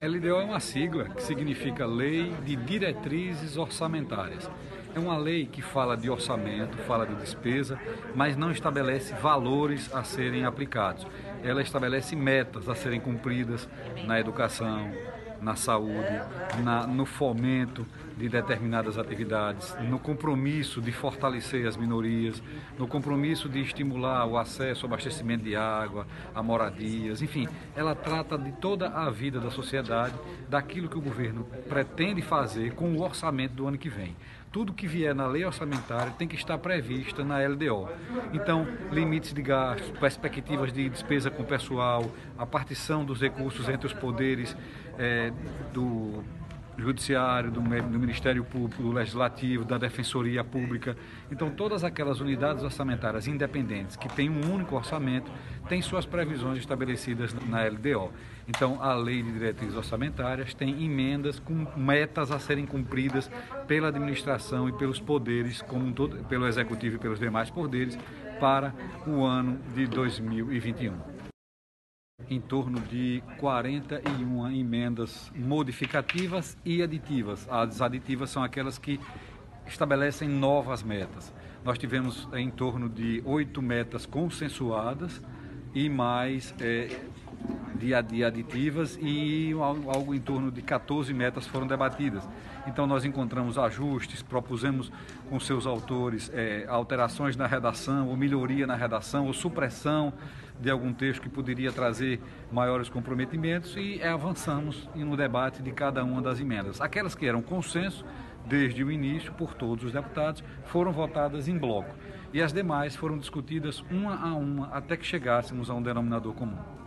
LDO é uma sigla que significa Lei de Diretrizes Orçamentárias. É uma lei que fala de orçamento, fala de despesa, mas não estabelece valores a serem aplicados. Ela estabelece metas a serem cumpridas na educação, na saúde, na, no fomento de determinadas atividades, no compromisso de fortalecer as minorias, no compromisso de estimular o acesso ao abastecimento de água, a moradias, enfim, ela trata de toda a vida da sociedade, daquilo que o governo pretende fazer com o orçamento do ano que vem. Tudo que vier na lei orçamentária tem que estar prevista na LDO. Então, limites de gastos, perspectivas de despesa com pessoal, a partição dos recursos entre os poderes é, do Judiciário, do, do, Ministério Público, do Legislativo, da Defensoria Pública. Então, todas aquelas unidades orçamentárias independentes que têm um único orçamento têm suas previsões estabelecidas na LDO. Então, a Lei de Diretrizes Orçamentárias tem emendas com metas a serem cumpridas pela administração e pelos poderes, como todo, pelo Executivo e pelos demais poderes, para o ano de 2021 em torno de 41 emendas modificativas e aditivas. As aditivas são aquelas que estabelecem novas metas. Nós tivemos em torno de oito metas consensuadas e mais é, de, de aditivas e algo em torno de 14 metas foram debatidas. Então nós encontramos ajustes, propusemos com seus autores é, alterações na redação, ou melhoria na redação, ou supressão de algum texto que poderia trazer maiores comprometimentos e avançamos no debate de cada uma das emendas. Aquelas que eram consenso desde o início por todos os deputados foram votadas em bloco e as demais foram discutidas uma a uma até que chegássemos a um denominador comum.